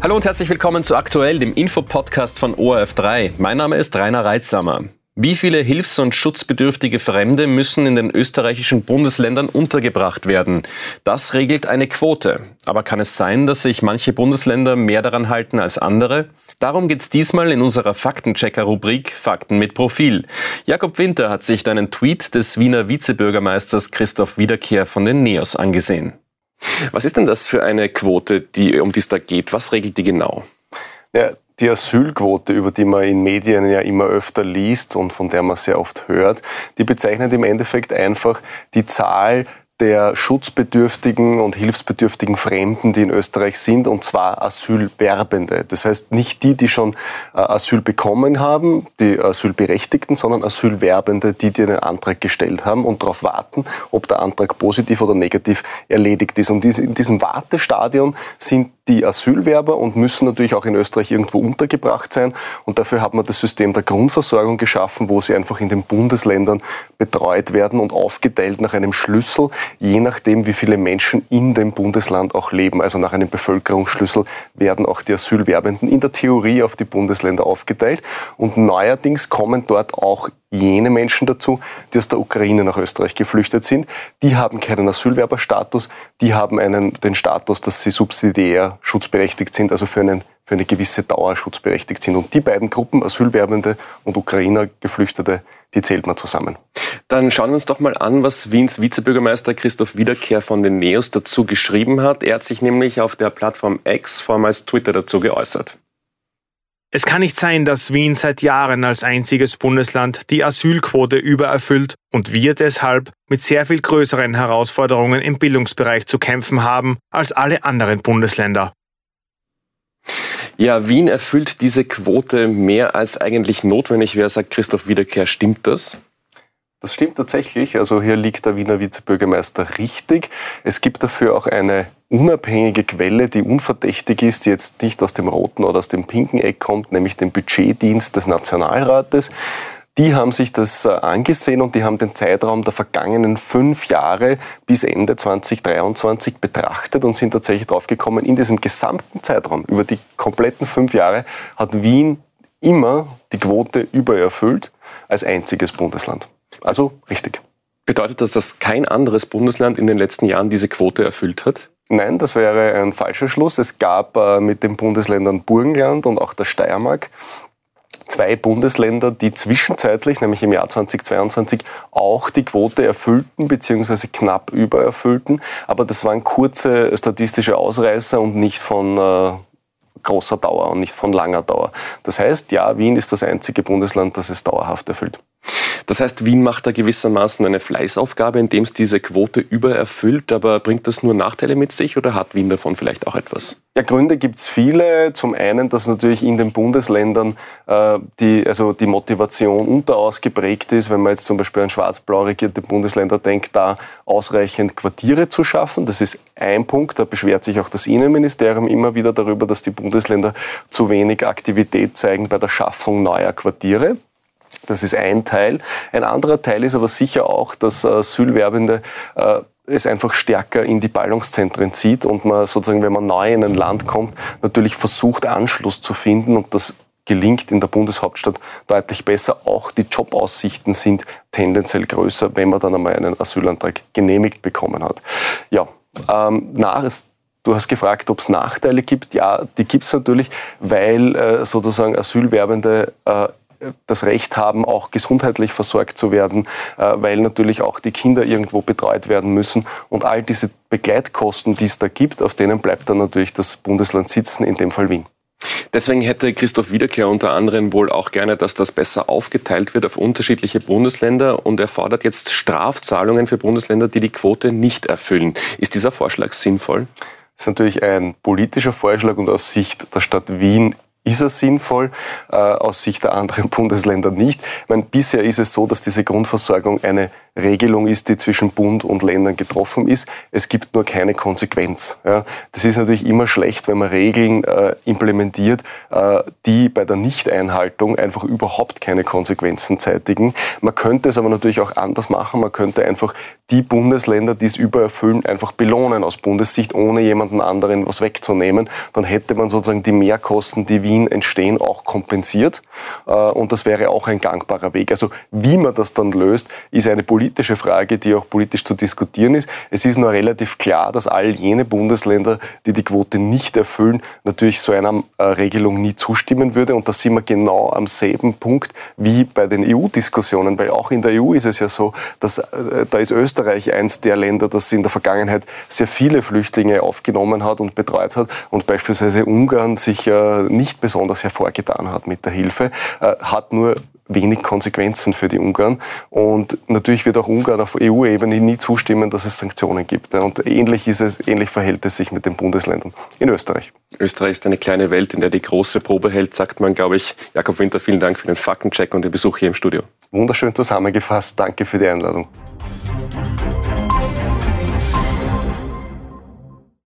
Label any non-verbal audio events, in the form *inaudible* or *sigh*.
Hallo und herzlich willkommen zu Aktuell, dem Infopodcast von ORF3. Mein Name ist Rainer Reitsamer. Wie viele hilfs- und schutzbedürftige Fremde müssen in den österreichischen Bundesländern untergebracht werden? Das regelt eine Quote. Aber kann es sein, dass sich manche Bundesländer mehr daran halten als andere? Darum geht es diesmal in unserer Faktenchecker-Rubrik Fakten mit Profil. Jakob Winter hat sich einen Tweet des Wiener Vizebürgermeisters Christoph Wiederkehr von den NEOS angesehen. Was ist denn das für eine Quote, die, um die es da geht? Was regelt die genau? Ja, die Asylquote, über die man in Medien ja immer öfter liest und von der man sehr oft hört, die bezeichnet im Endeffekt einfach die Zahl der schutzbedürftigen und hilfsbedürftigen Fremden, die in Österreich sind, und zwar Asylwerbende. Das heißt nicht die, die schon äh, Asyl bekommen haben, die Asylberechtigten, sondern Asylwerbende, die, die einen Antrag gestellt haben und darauf warten, ob der Antrag positiv oder negativ erledigt ist. Und in diesem Wartestadion sind die Asylwerber und müssen natürlich auch in Österreich irgendwo untergebracht sein. Und dafür hat man das System der Grundversorgung geschaffen, wo sie einfach in den Bundesländern betreut werden und aufgeteilt nach einem Schlüssel, je nachdem, wie viele Menschen in dem Bundesland auch leben. Also nach einem Bevölkerungsschlüssel werden auch die Asylwerbenden in der Theorie auf die Bundesländer aufgeteilt. Und neuerdings kommen dort auch jene Menschen dazu, die aus der Ukraine nach Österreich geflüchtet sind. Die haben keinen Asylwerberstatus, die haben einen, den Status, dass sie subsidiär schutzberechtigt sind, also für, einen, für eine gewisse Dauer schutzberechtigt sind. Und die beiden Gruppen, Asylwerbende und Ukrainer Geflüchtete, die zählt man zusammen. Dann schauen wir uns doch mal an, was Wiens Vizebürgermeister Christoph Wiederkehr von den NEOS dazu geschrieben hat. Er hat sich nämlich auf der Plattform X, vormals Twitter, dazu geäußert. Es kann nicht sein, dass Wien seit Jahren als einziges Bundesland die Asylquote übererfüllt und wir deshalb mit sehr viel größeren Herausforderungen im Bildungsbereich zu kämpfen haben als alle anderen Bundesländer. Ja, Wien erfüllt diese Quote mehr als eigentlich notwendig wäre, sagt Christoph Wiederkehr. Stimmt das? Das stimmt tatsächlich. Also hier liegt der Wiener Vizebürgermeister richtig. Es gibt dafür auch eine unabhängige Quelle, die unverdächtig ist, die jetzt nicht aus dem roten oder aus dem pinken Eck kommt, nämlich den Budgetdienst des Nationalrates. Die haben sich das äh, angesehen und die haben den Zeitraum der vergangenen fünf Jahre bis Ende 2023 betrachtet und sind tatsächlich draufgekommen, in diesem gesamten Zeitraum, über die kompletten fünf Jahre, hat Wien immer die Quote übererfüllt als einziges Bundesland. Also richtig. Bedeutet das, dass kein anderes Bundesland in den letzten Jahren diese Quote erfüllt hat? Nein, das wäre ein falscher Schluss. Es gab äh, mit den Bundesländern Burgenland und auch der Steiermark zwei Bundesländer, die zwischenzeitlich, nämlich im Jahr 2022, auch die Quote erfüllten bzw. knapp übererfüllten. Aber das waren kurze statistische Ausreißer und nicht von äh, großer Dauer und nicht von langer Dauer. Das heißt, ja, Wien ist das einzige Bundesland, das es dauerhaft erfüllt. Das heißt, Wien macht da gewissermaßen eine Fleißaufgabe, indem es diese Quote übererfüllt. Aber bringt das nur Nachteile mit sich oder hat Wien davon vielleicht auch etwas? Ja, Gründe gibt es viele. Zum einen, dass natürlich in den Bundesländern äh, die, also die Motivation unterausgeprägt ist, wenn man jetzt zum Beispiel an schwarz-blau regierte Bundesländer denkt, da ausreichend Quartiere zu schaffen. Das ist ein Punkt. Da beschwert sich auch das Innenministerium immer wieder darüber, dass die Bundesländer zu wenig Aktivität zeigen bei der Schaffung neuer Quartiere. Das ist ein Teil. Ein anderer Teil ist aber sicher auch, dass äh, Asylwerbende äh, es einfach stärker in die Ballungszentren zieht und man sozusagen, wenn man neu in ein Land kommt, natürlich versucht, Anschluss zu finden und das gelingt in der Bundeshauptstadt deutlich besser. Auch die Jobaussichten sind tendenziell größer, wenn man dann einmal einen Asylantrag genehmigt bekommen hat. Ja, ähm, nach, Du hast gefragt, ob es Nachteile gibt. Ja, die gibt es natürlich, weil äh, sozusagen Asylwerbende äh, das Recht haben, auch gesundheitlich versorgt zu werden, äh, weil natürlich auch die Kinder irgendwo betreut werden müssen. Und all diese Begleitkosten, die es da gibt, auf denen bleibt dann natürlich das Bundesland sitzen, in dem Fall Wien. Deswegen hätte Christoph Wiederkehr unter anderem wohl auch gerne, dass das besser aufgeteilt wird auf unterschiedliche Bundesländer und er fordert jetzt Strafzahlungen für Bundesländer, die die Quote nicht erfüllen. Ist dieser Vorschlag sinnvoll? Das ist natürlich ein politischer Vorschlag und aus Sicht der Stadt Wien ist er sinnvoll, äh, aus Sicht der anderen *laughs* Bundesländer nicht. Ich meine, bisher ist es so, dass diese Grundversorgung eine Regelung ist, die zwischen Bund und Ländern getroffen ist. Es gibt nur keine Konsequenz. Ja. Das ist natürlich immer schlecht, wenn man Regeln äh, implementiert, äh, die bei der Nichteinhaltung einfach überhaupt keine Konsequenzen zeitigen. Man könnte es aber natürlich auch anders machen. Man könnte einfach die Bundesländer, die es übererfüllen, einfach belohnen aus Bundessicht, ohne jemanden anderen was wegzunehmen. Dann hätte man sozusagen die Mehrkosten, die Wien entstehen, auch kompensiert. Äh, und das wäre auch ein gangbarer Weg. Also wie man das dann löst, ist eine politische Frage, die auch politisch zu diskutieren ist. Es ist nur relativ klar, dass all jene Bundesländer, die die Quote nicht erfüllen, natürlich so einer äh, Regelung nie zustimmen würde. Und da sind wir genau am selben Punkt wie bei den EU-Diskussionen, weil auch in der EU ist es ja so, dass äh, da ist Österreich eins der Länder, das in der Vergangenheit sehr viele Flüchtlinge aufgenommen hat und betreut hat und beispielsweise Ungarn sich äh, nicht besonders hervorgetan hat mit der Hilfe, hat nur wenig Konsequenzen für die Ungarn. Und natürlich wird auch Ungarn auf EU-Ebene nie zustimmen, dass es Sanktionen gibt. Und ähnlich ist es, ähnlich verhält es sich mit den Bundesländern in Österreich. Österreich ist eine kleine Welt, in der die große Probe hält, sagt man, glaube ich. Jakob Winter, vielen Dank für den Faktencheck und den Besuch hier im Studio. Wunderschön zusammengefasst. Danke für die Einladung.